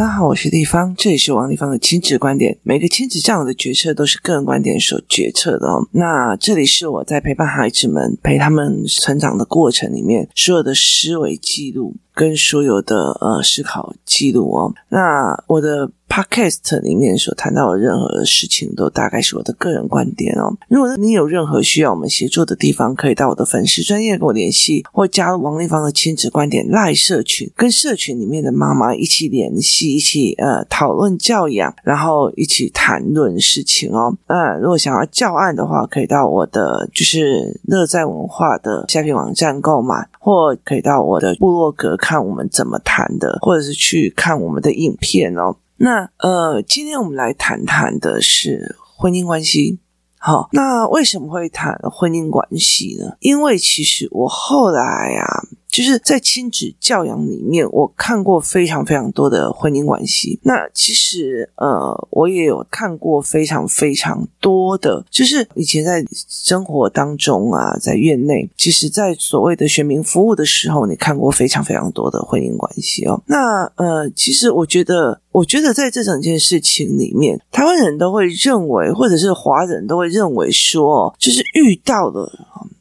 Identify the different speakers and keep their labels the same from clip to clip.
Speaker 1: 大家好，我是丽芳，这里是王丽芳的亲子观点。每个亲子教育的决策都是个人观点所决策的哦。那这里是我在陪伴孩子们、陪他们成长的过程里面所有的思维记录跟所有的呃思考记录哦。那我的。Podcast 里面所谈到的任何的事情，都大概是我的个人观点哦。如果你有任何需要我们协助的地方，可以到我的粉丝专业跟我联系，或加入王丽芳的亲子观点赖社群，跟社群里面的妈妈一起联系，一起呃讨论教养，然后一起谈论事情哦。那如果想要教案的话，可以到我的就是乐在文化的下篇网站购买，或可以到我的部落格看看我们怎么谈的，或者是去看我们的影片哦。那呃，今天我们来谈谈的是婚姻关系。好，那为什么会谈婚姻关系呢？因为其实我后来啊。就是在亲子教养里面，我看过非常非常多的婚姻关系。那其实呃，我也有看过非常非常多的，就是以前在生活当中啊，在院内，其实，在所谓的选民服务的时候，你看过非常非常多的婚姻关系哦。那呃，其实我觉得，我觉得在这整件事情里面，台湾人都会认为，或者是华人都会认为说，就是遇到了，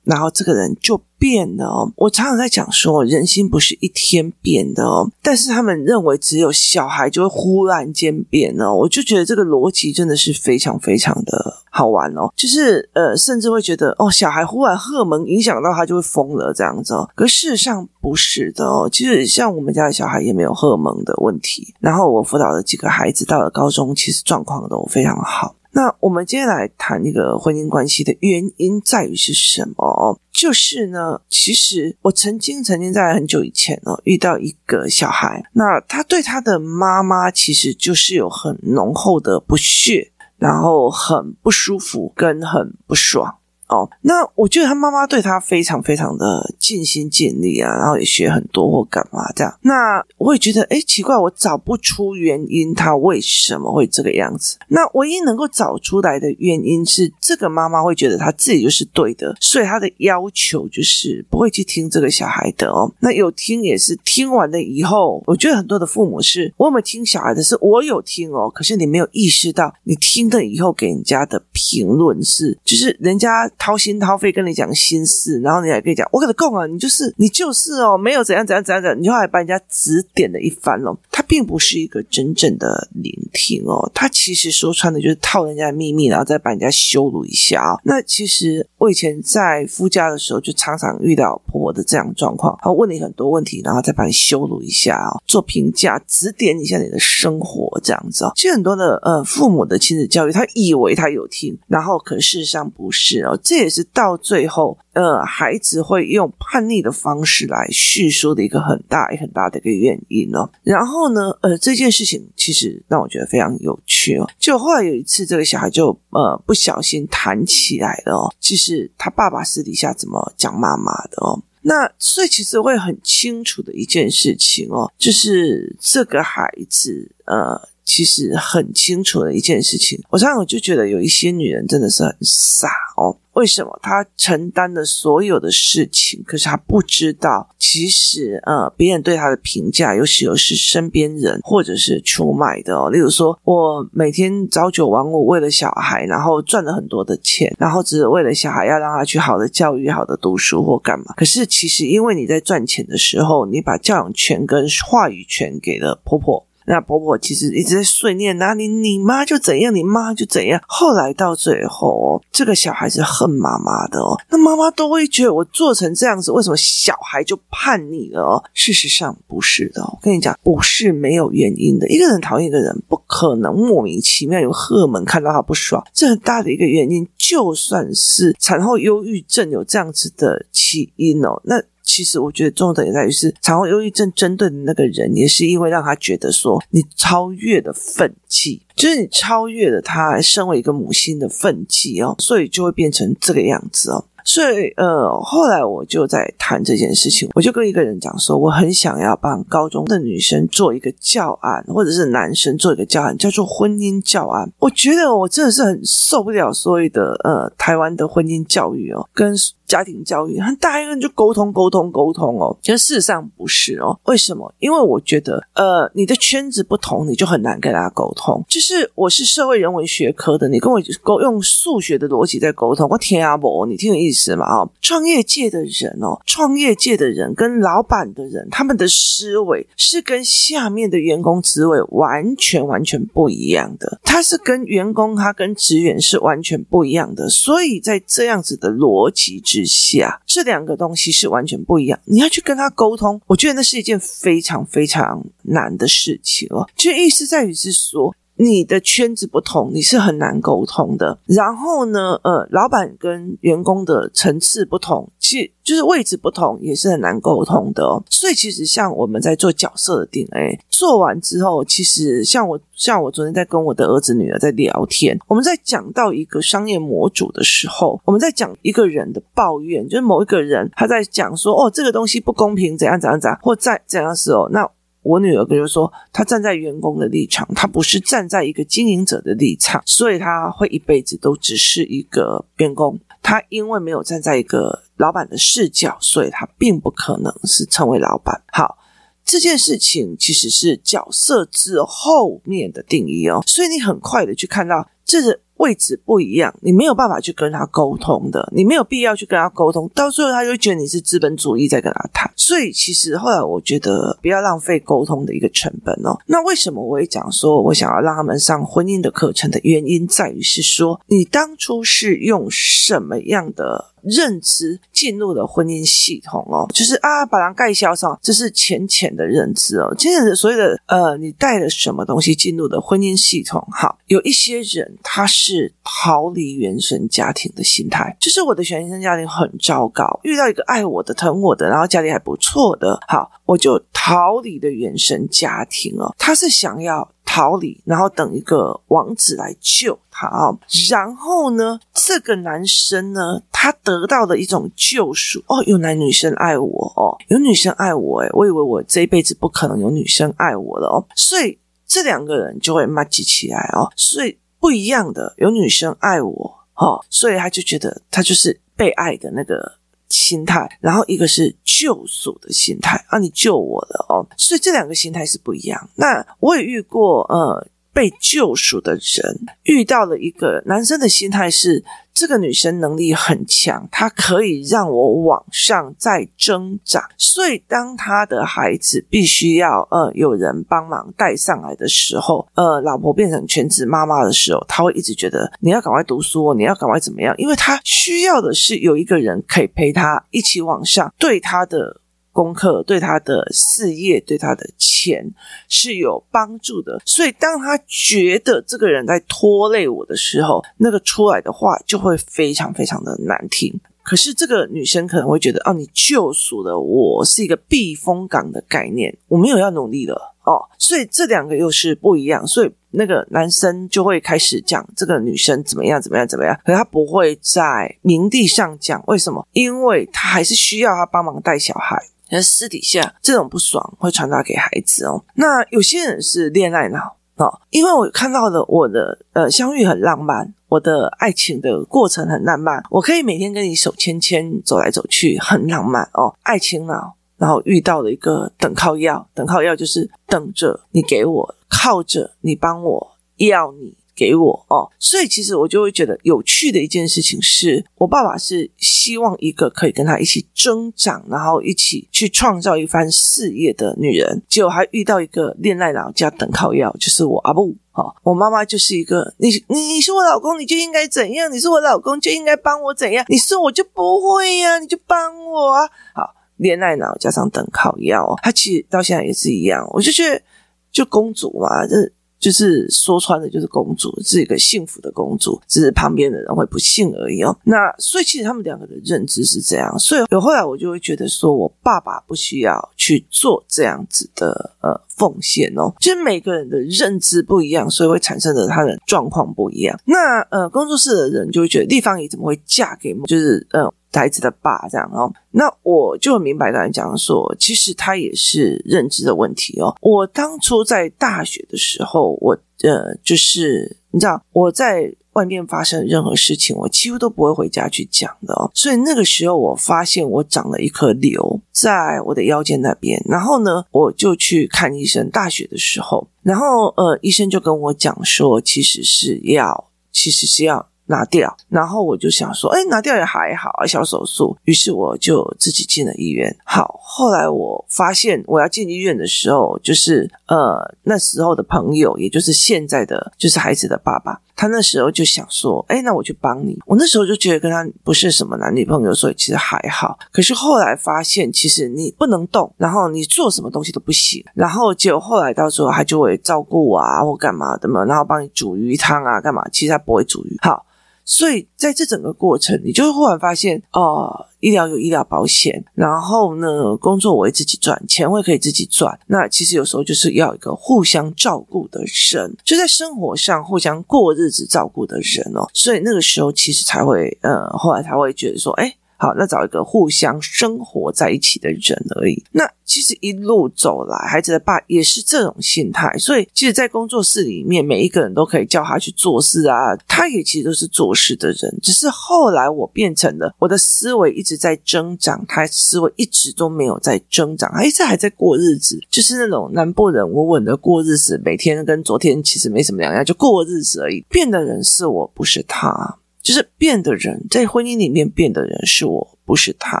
Speaker 1: 然后这个人就。变了哦，我常常在讲说，人心不是一天变的哦。但是他们认为只有小孩就会忽然间变哦，我就觉得这个逻辑真的是非常非常的好玩哦。就是呃，甚至会觉得哦，小孩忽然荷尔蒙影响到他就会疯了这样子哦。可事实上不是的哦。其实像我们家的小孩也没有荷尔蒙的问题。然后我辅导的几个孩子到了高中，其实状况都非常好。那我们接下来谈一个婚姻关系的原因在于是什么？就是呢，其实我曾经曾经在很久以前哦，遇到一个小孩，那他对他的妈妈其实就是有很浓厚的不屑，然后很不舒服跟很不爽。哦，那我觉得他妈妈对他非常非常的尽心尽力啊，然后也学很多或干嘛这样。那我也觉得，哎，奇怪，我找不出原因，他为什么会这个样子？那唯一能够找出来的原因是，这个妈妈会觉得他自己就是对的，所以他的要求就是不会去听这个小孩的哦。那有听也是听完了以后，我觉得很多的父母是，我有没有听小孩的是我有听哦，可是你没有意识到，你听了以后给人家的评论是，就是人家。掏心掏肺跟你讲心事，然后你还可以讲，我跟你讲啊，你就是你就是哦，没有怎样怎样怎样怎，你就还把人家指点了一番哦。他并不是一个真正的聆听哦，他其实说穿的就是套人家的秘密，然后再把人家羞辱一下啊、哦。那其实我以前在夫家的时候，就常常遇到婆婆的这样状况，他问你很多问题，然后再把你羞辱一下哦，做评价，指点一下你的生活这样子哦。其实很多的呃父母的亲子教育，他以为他有听，然后可事实上不是哦。这也是到最后，呃，孩子会用叛逆的方式来叙述的一个很大很大的一个原因哦。然后呢，呃，这件事情其实让我觉得非常有趣哦。就后来有一次，这个小孩就呃不小心弹起来了哦，其实他爸爸私底下怎么讲妈妈的哦。那所以其实会很清楚的一件事情哦，就是这个孩子呃。其实很清楚的一件事情，我常常我就觉得有一些女人真的是很傻哦。为什么她承担了所有的事情，可是她不知道，其实呃，别人对她的评价，有时候是身边人或者是出卖的哦。例如说，我每天朝九晚五，为了小孩，然后赚了很多的钱，然后只是为了小孩要让他去好的教育、好的读书或干嘛。可是其实因为你在赚钱的时候，你把教养权跟话语权给了婆婆。那婆婆其实一直在碎念，哪里你妈就怎样，你妈就怎样。后来到最后哦，这个小孩是恨妈妈的哦。那妈妈都会觉得我做成这样子，为什么小孩就叛逆了哦？事实上不是的，我跟你讲，不是没有原因的。一个人讨厌一个人，不可能莫名其妙有荷尔蒙看到他不爽，这很大的一个原因。就算是产后忧郁症有这样子的起因哦，那。其实我觉得重点也在于是产后忧郁症针对的那个人，也是因为让他觉得说你超越了愤气，就是你超越了他身为一个母亲的愤气哦，所以就会变成这个样子哦。所以呃，后来我就在谈这件事情，我就跟一个人讲说，我很想要帮高中的女生做一个教案，或者是男生做一个教案，叫做婚姻教案。我觉得我真的是很受不了所谓的呃台湾的婚姻教育哦，跟。家庭教育，很大一个人就沟通沟通沟通哦，其实事实上不是哦。为什么？因为我觉得，呃，你的圈子不同，你就很难跟大家沟通。就是我是社会人文学科的，你跟我沟用数学的逻辑在沟通，我天啊不，你听我意思吗？哦，创业界的人哦，创业界的人跟老板的人，他们的思维是跟下面的员工思维完全完全不一样的。他是跟员工，他跟职员是完全不一样的。所以在这样子的逻辑之下，这两个东西是完全不一样。你要去跟他沟通，我觉得那是一件非常非常难的事情哦。就意思在于是说，你的圈子不同，你是很难沟通的。然后呢，呃，老板跟员工的层次不同，其实就是位置不同，也是很难沟通的哦。所以，其实像我们在做角色的定位，做完之后，其实像我，像我昨天在跟我的儿子女儿在聊天，我们在讲到一个商业模组的时候，我们在讲一个人的抱怨，就是某一个人他在讲说，哦，这个东西不公平，怎样怎样怎样，或在怎样时候，那。我女儿就说，她站在员工的立场，她不是站在一个经营者的立场，所以她会一辈子都只是一个员工。她因为没有站在一个老板的视角，所以她并不可能是成为老板。好，这件事情其实是角色之后面的定义哦，所以你很快的去看到这个。位置不一样，你没有办法去跟他沟通的，你没有必要去跟他沟通，到最后他就觉得你是资本主义在跟他谈。所以其实后来我觉得不要浪费沟通的一个成本哦。那为什么我会讲说我想要让他们上婚姻的课程的原因，在于是说你当初是用什么样的认知进入了婚姻系统哦，就是啊，把人盖销上，这是浅浅的认知哦。其实所有的呃，你带了什么东西进入的婚姻系统？好，有一些人他是逃离原生家庭的心态，就是我的原生家庭很糟糕，遇到一个爱我的、疼我的，然后家里还不错的，好，我就逃离的原生家庭哦。他是想要。逃离，然后等一个王子来救他啊。然后呢，这个男生呢，他得到了一种救赎哦，有男女生爱我哦，有女生爱我诶，我以为我这一辈子不可能有女生爱我了哦，所以这两个人就会麻吉起来哦，所以不一样的，有女生爱我哦，所以他就觉得他就是被爱的那个。心态，然后一个是救赎的心态啊，你救我了哦，所以这两个心态是不一样。那我也遇过，呃。被救赎的人遇到了一个男生的心态是，这个女生能力很强，她可以让我往上再挣扎。所以当他的孩子必须要呃有人帮忙带上来的时候，呃，老婆变成全职妈妈的时候，他会一直觉得你要赶快读书，你要赶快怎么样？因为他需要的是有一个人可以陪他一起往上，对他的。功课对他的事业、对他的钱是有帮助的，所以当他觉得这个人在拖累我的时候，那个出来的话就会非常非常的难听。可是这个女生可能会觉得，哦，你救赎了我，是一个避风港的概念，我没有要努力了哦。所以这两个又是不一样，所以那个男生就会开始讲这个女生怎么样怎么样怎么样，可是他不会在明地上讲，为什么？因为他还是需要他帮忙带小孩。那私底下这种不爽会传达给孩子哦。那有些人是恋爱脑哦，因为我看到了我的呃相遇很浪漫，我的爱情的过程很浪漫，我可以每天跟你手牵牵走来走去，很浪漫哦。爱情脑，然后遇到了一个等靠要，等靠要就是等着你给我，靠着你帮我，要你。给我哦，所以其实我就会觉得有趣的一件事情是，我爸爸是希望一个可以跟他一起增长，然后一起去创造一番事业的女人，结果还遇到一个恋爱脑加等靠要，就是我阿布。好，我妈妈就是一个你你你是我老公，你就应该怎样？你是我老公就应该帮我怎样？你是我就不会呀，你就帮我啊！好，恋爱脑加上等靠要，他其实到现在也是一样，我就觉得就公主嘛，这。就是说穿了，就是公主是一个幸福的公主，只是旁边的人会不幸而已哦。那所以其实他们两个的认知是这样，所以有后来我就会觉得说，我爸爸不需要去做这样子的呃奉献哦。其实每个人的认知不一样，所以会产生的他的状况不一样。那呃，工作室的人就会觉得丽芳姨怎么会嫁给就是呃。孩子的爸这样哦，那我就明白跟你讲说，其实他也是认知的问题哦。我当初在大学的时候，我呃，就是你知道，我在外面发生任何事情，我几乎都不会回家去讲的哦。所以那个时候，我发现我长了一颗瘤在我的腰间那边，然后呢，我就去看医生。大学的时候，然后呃，医生就跟我讲说，其实是要，其实是要。拿掉，然后我就想说，哎，拿掉也还好啊，小手术。于是我就自己进了医院。好，后来我发现我要进医院的时候，就是呃那时候的朋友，也就是现在的就是孩子的爸爸，他那时候就想说，哎，那我去帮你。我那时候就觉得跟他不是什么男女朋友，所以其实还好。可是后来发现，其实你不能动，然后你做什么东西都不行。然后结果后来到时候他就会照顾我啊，或干嘛的嘛，然后帮你煮鱼汤啊，干嘛？其实他不会煮鱼。好。所以在这整个过程，你就会忽然发现，哦、呃，医疗有医疗保险，然后呢，工作我会自己赚，钱我也可以自己赚。那其实有时候就是要一个互相照顾的人，就在生活上互相过日子照顾的人哦。所以那个时候其实才会，呃，后来才会觉得说，哎。好，那找一个互相生活在一起的人而已。那其实一路走来，孩子的爸也是这种心态，所以其实，在工作室里面，每一个人都可以叫他去做事啊。他也其实都是做事的人，只是后来我变成了我的思维一直在增长，他思维一直都没有在增长，他一直还在过日子，就是那种南部人稳稳的过日子，每天跟昨天其实没什么两样，就过日子而已。变的人是我，不是他。就是变的人，在婚姻里面变的人是我。不是他，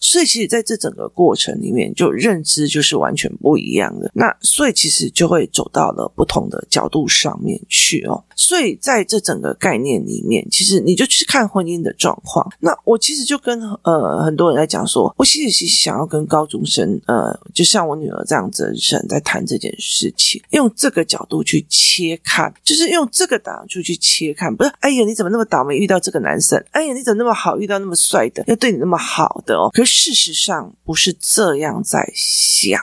Speaker 1: 所以其实在这整个过程里面，就认知就是完全不一样的。那所以其实就会走到了不同的角度上面去哦。所以在这整个概念里面，其实你就去看婚姻的状况。那我其实就跟呃很多人在讲说，我其实是想要跟高中生呃，就像我女儿这样子的人在谈这件事情，用这个角度去切看，就是用这个档去去切看，不是哎呀你怎么那么倒霉遇到这个男生？哎呀你怎么那么好遇到那么帅的，要对你那么好？的哦，可事实上不是这样在想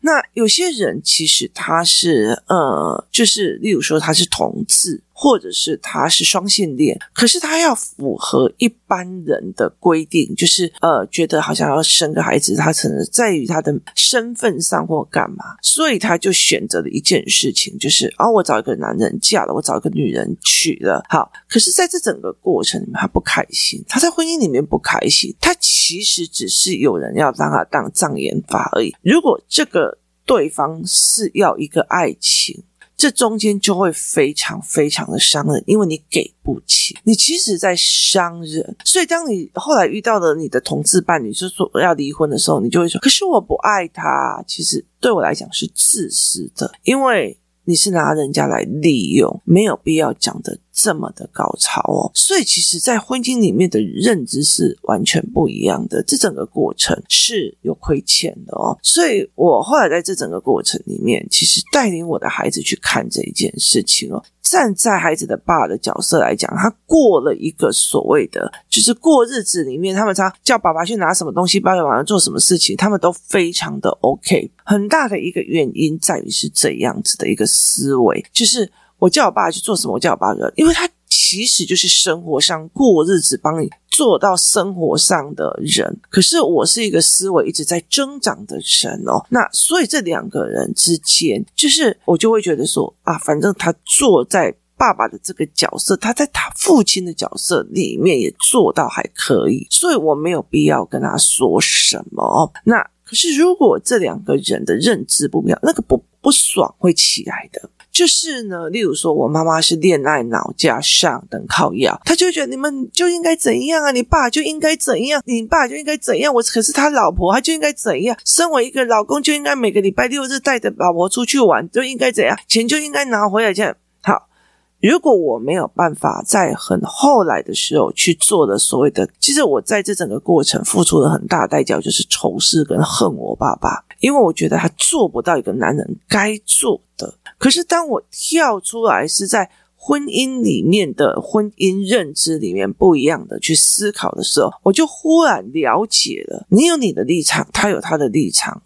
Speaker 1: 那有些人其实他是呃，就是例如说他是同志。或者是他是双性恋，可是他要符合一般人的规定，就是呃，觉得好像要生个孩子，他可能在于他的身份上或干嘛，所以他就选择了一件事情，就是哦，我找一个男人嫁了，我找一个女人娶了。好，可是在这整个过程里面，他不开心，他在婚姻里面不开心，他其实只是有人要让他当障眼法而已。如果这个对方是要一个爱情。这中间就会非常非常的伤人，因为你给不起，你其实在伤人。所以当你后来遇到了你的同志伴侣，就说要离婚的时候，你就会说：“可是我不爱他。”其实对我来讲是自私的，因为你是拿人家来利用，没有必要讲的。这么的高潮哦，所以其实，在婚姻里面的认知是完全不一样的。这整个过程是有亏欠的哦，所以我后来在这整个过程里面，其实带领我的孩子去看这一件事情哦。站在孩子的爸的角色来讲，他过了一个所谓的就是过日子里面，他们常叫爸爸去拿什么东西，爸爸晚上做什么事情，他们都非常的 OK。很大的一个原因在于是这样子的一个思维，就是。我叫我爸去做什么？我叫我爸做，因为他其实就是生活上过日子，帮你做到生活上的人。可是我是一个思维一直在增长的人哦，那所以这两个人之间，就是我就会觉得说啊，反正他坐在爸爸的这个角色，他在他父亲的角色里面也做到还可以，所以我没有必要跟他说什么。那可是如果这两个人的认知不一样，那个不不爽会起来的。就是呢，例如说，我妈妈是恋爱脑加上等靠要，她就觉得你们就应该怎样啊，你爸就应该怎样，你爸就应该怎样。我可是他老婆，他就应该怎样。身为一个老公，就应该每个礼拜六日带着老婆出去玩，就应该怎样，钱就应该拿回来这样。好，如果我没有办法在很后来的时候去做的所谓的，其实我在这整个过程付出了很大代价，就是仇视跟恨我爸爸，因为我觉得他做不到一个男人该做。可是，当我跳出来是在婚姻里面的婚姻认知里面不一样的去思考的时候，我就忽然了解了：你有你的立场，他有他的立场，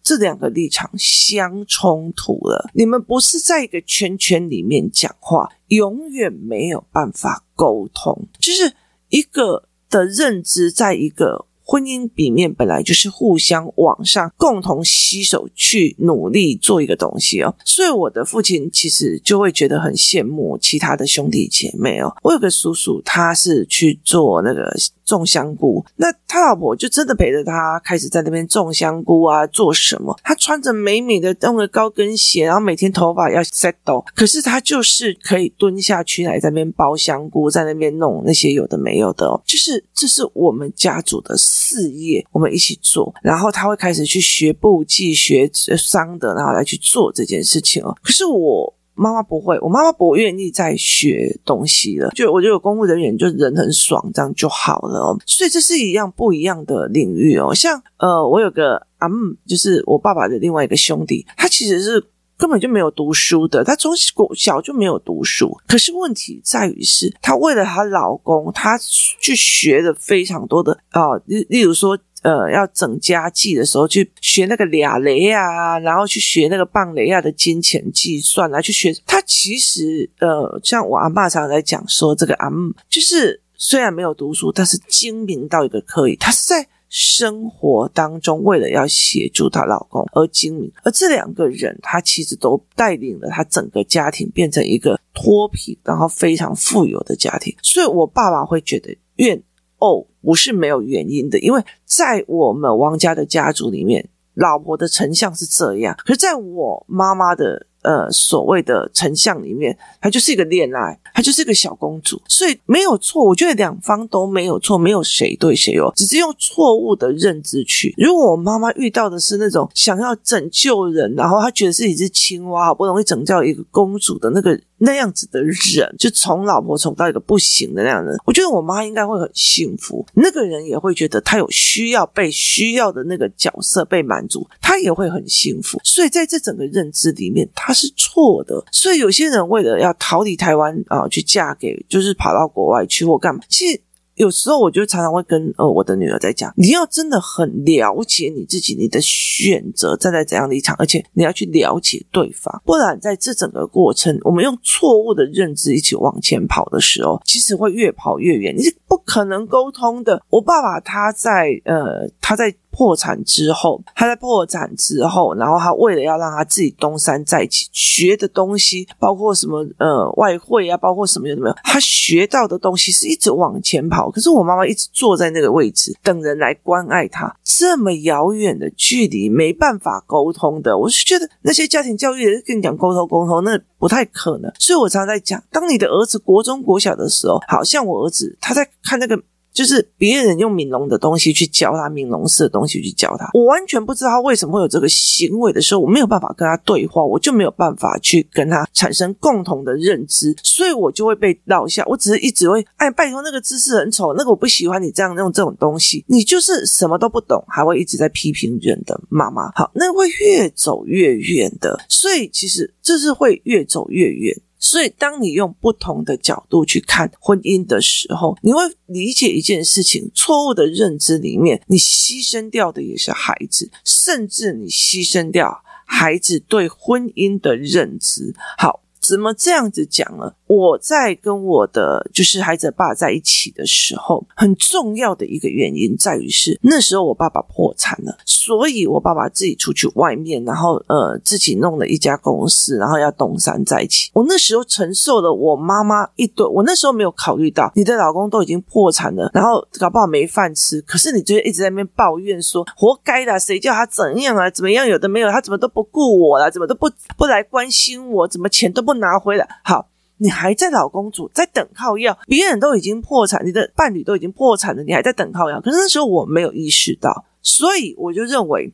Speaker 1: 这两个立场相冲突了。你们不是在一个圈圈里面讲话，永远没有办法沟通。就是一个的认知，在一个。婚姻里面本来就是互相往上，共同携手去努力做一个东西哦。所以我的父亲其实就会觉得很羡慕其他的兄弟姐妹哦。我有个叔叔，他是去做那个。种香菇，那他老婆就真的陪着他，开始在那边种香菇啊，做什么？他穿着美美的那个高跟鞋，然后每天头发要 settle，可是他就是可以蹲下去来在那边剥香菇，在那边弄那些有的没有的哦，就是这是我们家族的事业，我们一起做。然后他会开始去学簿记、学商的，然后来去做这件事情哦。可是我。妈妈不会，我妈妈不愿意再学东西了。就我觉得有公务人员就人很爽，这样就好了哦。所以这是一样不一样的领域哦。像呃，我有个阿姆，就是我爸爸的另外一个兄弟，他其实是根本就没有读书的，她从小就没有读书。可是问题在于是，她为了她老公，她去学了非常多的啊，例例如说。呃，要整家计的时候，去学那个俩雷啊，然后去学那个棒雷亚的金钱计算来去学。他其实呃，像我阿爸常常在讲说，这个阿姆就是虽然没有读书，但是精明到一个可以。他是在生活当中为了要协助她老公而精明，而这两个人，他其实都带领了他整个家庭变成一个脱贫，然后非常富有的家庭。所以我爸爸会觉得怨。哦，不是没有原因的，因为在我们王家的家族里面，老婆的成像是这样，可是在我妈妈的呃所谓的成像里面，她就是一个恋爱，她就是一个小公主，所以没有错。我觉得两方都没有错，没有谁对谁错，只是用错误的认知去。如果我妈妈遇到的是那种想要拯救人，然后她觉得自己是青蛙，好不容易拯救一个公主的那个。那样子的人，就宠老婆宠到一个不行的那样的人，我觉得我妈应该会很幸福。那个人也会觉得他有需要被需要的那个角色被满足，他也会很幸福。所以在这整个认知里面，他他是错的。所以有些人为了要逃离台湾啊，去嫁给，就是跑到国外去或干嘛，其实。有时候我就常常会跟呃我的女儿在讲，你要真的很了解你自己，你的选择站在怎样的立场，而且你要去了解对方，不然在这整个过程，我们用错误的认知一起往前跑的时候，其实会越跑越远，你是不可能沟通的。我爸爸他在呃他在。破产之后，他在破产之后，然后他为了要让他自己东山再起，学的东西包括什么呃外汇啊，包括什么有什么，他学到的东西是一直往前跑。可是我妈妈一直坐在那个位置，等人来关爱他，这么遥远的距离，没办法沟通的。我是觉得那些家庭教育的跟你讲沟通沟通，那不太可能。所以我常常在讲，当你的儿子国中国小的时候，好像我儿子他在看那个。就是别人用闽农的东西去教他闽农式的东西去教他，我完全不知道他为什么会有这个行为的时候，我没有办法跟他对话，我就没有办法去跟他产生共同的认知，所以我就会被落下。我只是一直会，哎，拜托那个姿势很丑，那个我不喜欢你这样用这种东西，你就是什么都不懂，还会一直在批评人的妈妈。好，那会越走越远的，所以其实这是会越走越远。所以，当你用不同的角度去看婚姻的时候，你会理解一件事情：错误的认知里面，你牺牲掉的也是孩子，甚至你牺牲掉孩子对婚姻的认知。好。怎么这样子讲呢？我在跟我的就是孩子爸在一起的时候，很重要的一个原因在于是那时候我爸爸破产了，所以我爸爸自己出去外面，然后呃自己弄了一家公司，然后要东山再起。我那时候承受了我妈妈一堆，我那时候没有考虑到你的老公都已经破产了，然后搞不好没饭吃，可是你就一直在那边抱怨说活该的，谁叫他怎样啊，怎么样，有的没有，他怎么都不顾我了，怎么都不不来关心我，怎么钱都不。拿回来，好，你还在老公主在等靠要，别人都已经破产，你的伴侣都已经破产了，你还在等靠要。可是那时候我没有意识到，所以我就认为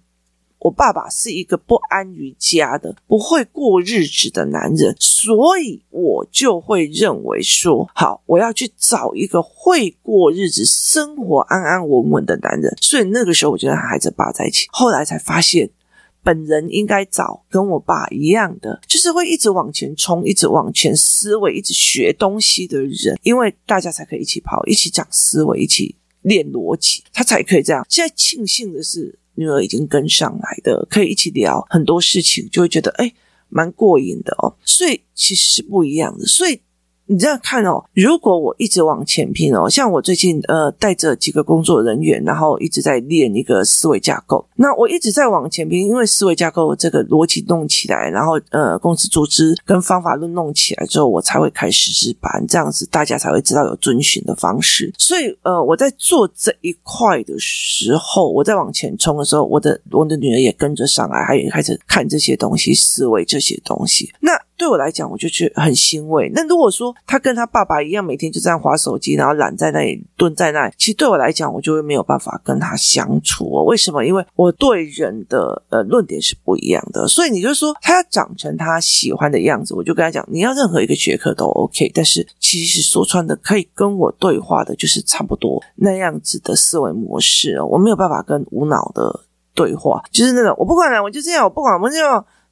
Speaker 1: 我爸爸是一个不安于家的、不会过日子的男人，所以我就会认为说，好，我要去找一个会过日子、生活安安稳稳的男人。所以那个时候我就跟孩子爸在一起，后来才发现。本人应该找跟我爸一样的，就是会一直往前冲，一直往前思维，一直学东西的人，因为大家才可以一起跑，一起讲思维，一起练逻辑，他才可以这样。现在庆幸的是，女儿已经跟上来的，可以一起聊很多事情，就会觉得诶蛮过瘾的哦。所以其实是不一样的。所以你这样看哦，如果我一直往前拼哦，像我最近呃带着几个工作人员，然后一直在练一个思维架构，那我一直在往前拼，因为思维架构这个逻辑弄起来，然后呃公司组织跟方法论弄起来之后，我才会开实质班，这样子大家才会知道有遵循的方式。所以呃我在做这一块的时候，我在往前冲的时候，我的我的女儿也跟着上来，她也开始看这些东西，思维这些东西。那对我来讲，我就觉得很欣慰。那如果说他跟他爸爸一样，每天就这样滑手机，然后懒在那里蹲在那里，其实对我来讲，我就会没有办法跟他相处哦。为什么？因为我对人的呃论点是不一样的。所以你就说他要长成他喜欢的样子，我就跟他讲，你要任何一个学科都 OK。但是其实说穿的，可以跟我对话的，就是差不多那样子的思维模式哦。我没有办法跟无脑的对话，就是那种我不管了，我就这样，我不管，我就。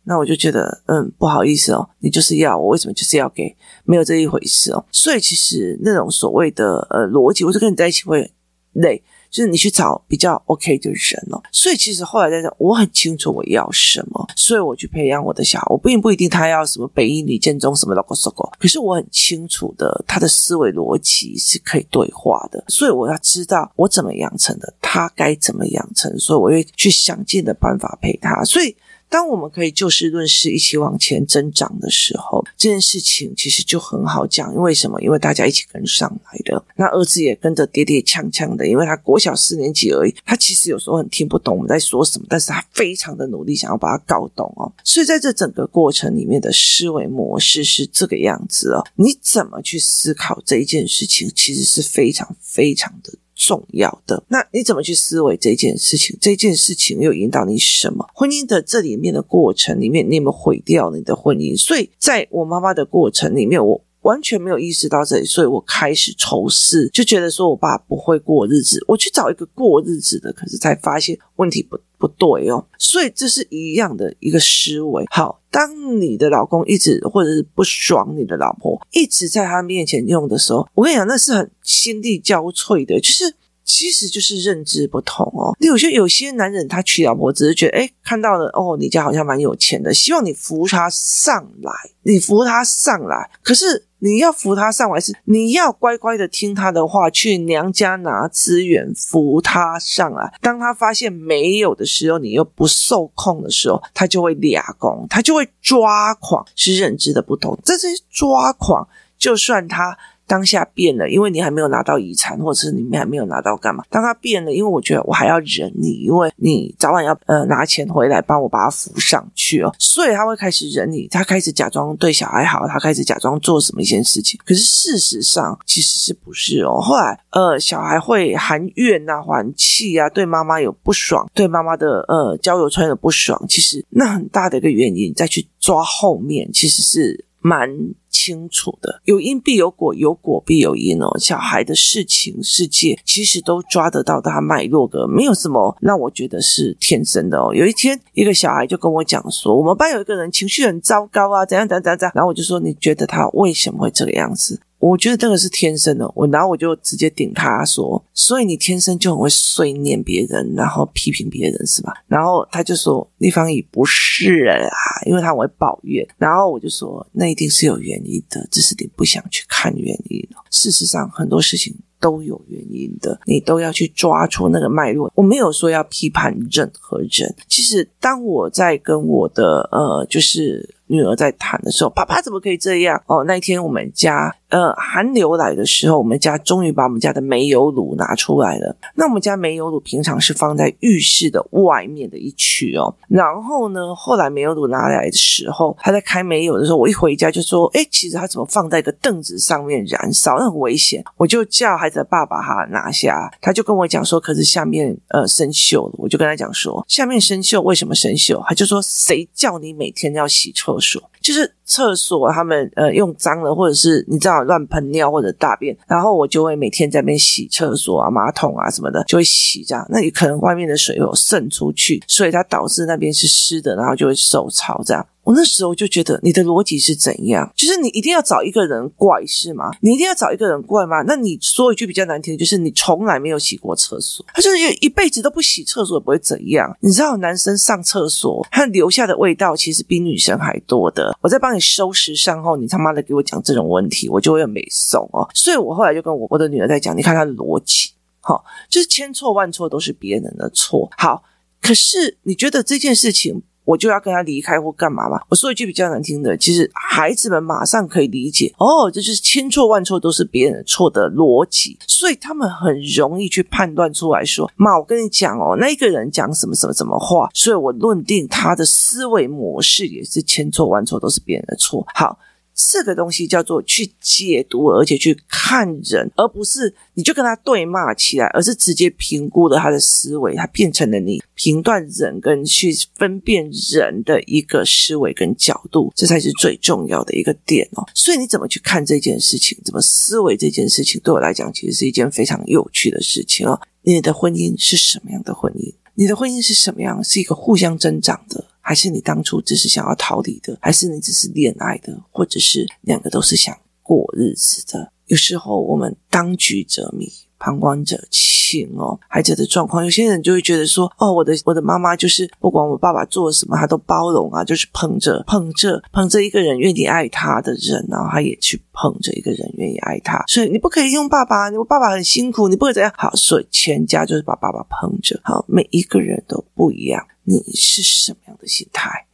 Speaker 1: 那我就觉得，嗯，不好意思哦，你就是要我为什么就是要给？没有这一回事哦。所以其实那种所谓的呃逻辑，我就跟你在一起会累，就是你去找比较 OK 的人哦。所以其实后来在讲，我很清楚我要什么，所以我去培养我的小孩。我并不一定他要什么北一女、建中什么 logo logo，可是我很清楚的，他的思维逻辑是可以对话的。所以我要知道我怎么养成的，他该怎么养成，所以我会去想尽的办法陪他。所以。当我们可以就事论事一起往前增长的时候，这件事情其实就很好讲。因为什么？因为大家一起跟上来的，那儿子也跟着跌跌呛呛的。因为他国小四年级而已，他其实有时候很听不懂我们在说什么，但是他非常的努力想要把它搞懂哦。所以在这整个过程里面的思维模式是这个样子哦。你怎么去思考这一件事情，其实是非常非常的。重要的，那你怎么去思维这件事情？这件事情又引导你什么？婚姻的这里面的过程里面，你有没有毁掉你的婚姻？所以，在我妈妈的过程里面，我完全没有意识到这里，所以我开始仇视，就觉得说我爸不会过日子，我去找一个过日子的，可是才发现问题不不对哦。所以这是一样的一个思维。好，当你的老公一直或者是不爽你的老婆，一直在他面前用的时候，我跟你讲，那是很心力交瘁的，就是。其实就是认知不同哦。有些有些男人他娶老婆只是觉得，诶，看到了哦，你家好像蛮有钱的，希望你扶他上来，你扶他上来。可是你要扶他上来是你要乖乖的听他的话，去娘家拿资源扶他上来。当他发现没有的时候，你又不受控的时候，他就会俩攻，他就会抓狂。是认知的不同，这些抓狂，就算他。当下变了，因为你还没有拿到遗产，或者是你们还没有拿到干嘛？当他变了，因为我觉得我还要忍你，因为你早晚要呃拿钱回来帮我把他扶上去哦，所以他会开始忍你，他开始假装对小孩好，他开始假装做什么一件事情。可是事实上其实是不是哦？后来呃小孩会含怨啊、还气啊，对妈妈有不爽，对妈妈的呃交友圈有不爽，其实那很大的一个原因再去抓后面，其实是蛮。清楚的，有因必有果，有果必有因哦。小孩的事情、世界，其实都抓得到他脉络的，没有什么让我觉得是天生的哦。有一天，一个小孩就跟我讲说，我们班有一个人情绪很糟糕啊，怎样怎样怎样。然后我就说，你觉得他为什么会这个样子？我觉得这个是天生的，我然后我就直接顶他说，所以你天生就很会碎念别人，然后批评别人是吧？然后他就说，丽芳已不是啊，因为他很会抱怨。然后我就说，那一定是有原因的，只是你不想去看原因。事实上，很多事情都有原因的，你都要去抓出那个脉络。我没有说要批判任何人，其实当我在跟我的呃，就是女儿在谈的时候，爸爸怎么可以这样？哦，那一天我们家。呃，寒流来的时候，我们家终于把我们家的煤油炉拿出来了。那我们家煤油炉平常是放在浴室的外面的一区哦。然后呢，后来煤油炉拿来的时候，他在开煤油的时候，我一回家就说：“诶，其实他怎么放在一个凳子上面燃烧？那很危险。”我就叫孩子的爸爸哈拿下，他就跟我讲说：“可是下面呃生锈了。”我就跟他讲说：“下面生锈，为什么生锈？”他就说：“谁叫你每天要洗厕所？就是厕所他们呃用脏了，或者是你知道。”乱喷尿或者大便，然后我就会每天在那边洗厕所啊、马桶啊什么的，就会洗这样。那你可能外面的水有渗出去，所以它导致那边是湿的，然后就会受潮这样。我那时候就觉得你的逻辑是怎样？就是你一定要找一个人怪是吗？你一定要找一个人怪吗？那你说一句比较难听的，就是你从来没有洗过厕所，他就是一辈子都不洗厕所也不会怎样。你知道男生上厕所他留下的味道其实比女生还多的。我在帮你收拾善后，你他妈的给我讲这种问题，我就会很美送哦。所以我后来就跟我我的女儿在讲，你看他的逻辑，好、就是千错万错都是别人的错。好，可是你觉得这件事情？我就要跟他离开或干嘛嘛？我说一句比较难听的，其实孩子们马上可以理解哦，这就是千错万错都是别人的错的逻辑，所以他们很容易去判断出来说：妈，我跟你讲哦，那个人讲什么什么什么话，所以我论定他的思维模式也是千错万错都是别人的错。好。这个东西叫做去解读，而且去看人，而不是你就跟他对骂起来，而是直接评估了他的思维，他变成了你评断人跟去分辨人的一个思维跟角度，这才是最重要的一个点哦。所以你怎么去看这件事情，怎么思维这件事情，对我来讲，其实是一件非常有趣的事情哦。你的婚姻是什么样的婚姻？你的婚姻是什么样？是一个互相增长的？还是你当初只是想要逃离的，还是你只是恋爱的，或者是两个都是想过日子的？有时候我们当局者迷，旁观者清哦。孩子的状况，有些人就会觉得说：“哦，我的我的妈妈就是不管我爸爸做什么，她都包容啊，就是捧着捧着捧着一个人愿意爱他的人，然后他也去捧着一个人愿意爱他。所以你不可以用爸爸，你爸爸很辛苦，你不会怎样。好，所以全家就是把爸爸捧着。好，每一个人都不一样。”你是什么样的心态？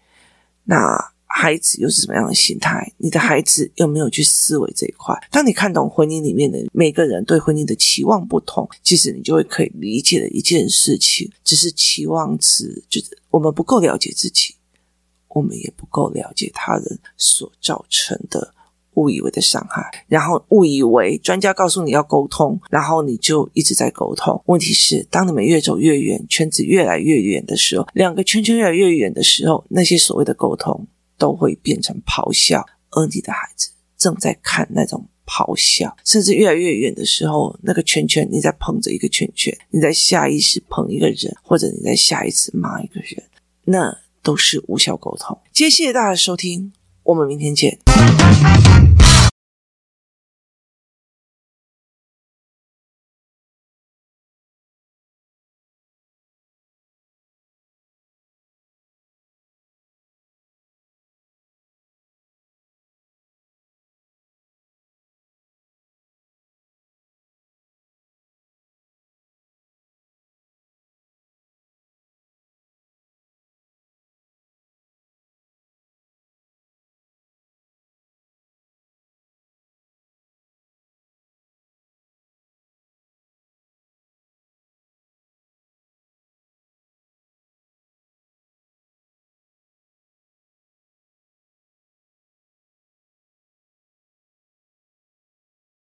Speaker 1: 那孩子又是什么样的心态？你的孩子有没有去思维这一块？当你看懂婚姻里面的每个人对婚姻的期望不同，其实你就会可以理解的一件事情，只是期望值，就是我们不够了解自己，我们也不够了解他人所造成的。误以为的伤害，然后误以为专家告诉你要沟通，然后你就一直在沟通。问题是，当你们越走越远，圈子越来越远的时候，两个圈圈越来越远的时候，那些所谓的沟通都会变成咆哮，而你的孩子正在看那种咆哮。甚至越来越远的时候，那个圈圈你在捧着一个圈圈，你在下意识捧一个人，或者你在下意识骂一个人，那都是无效沟通。谢谢大家收听，我们明天见。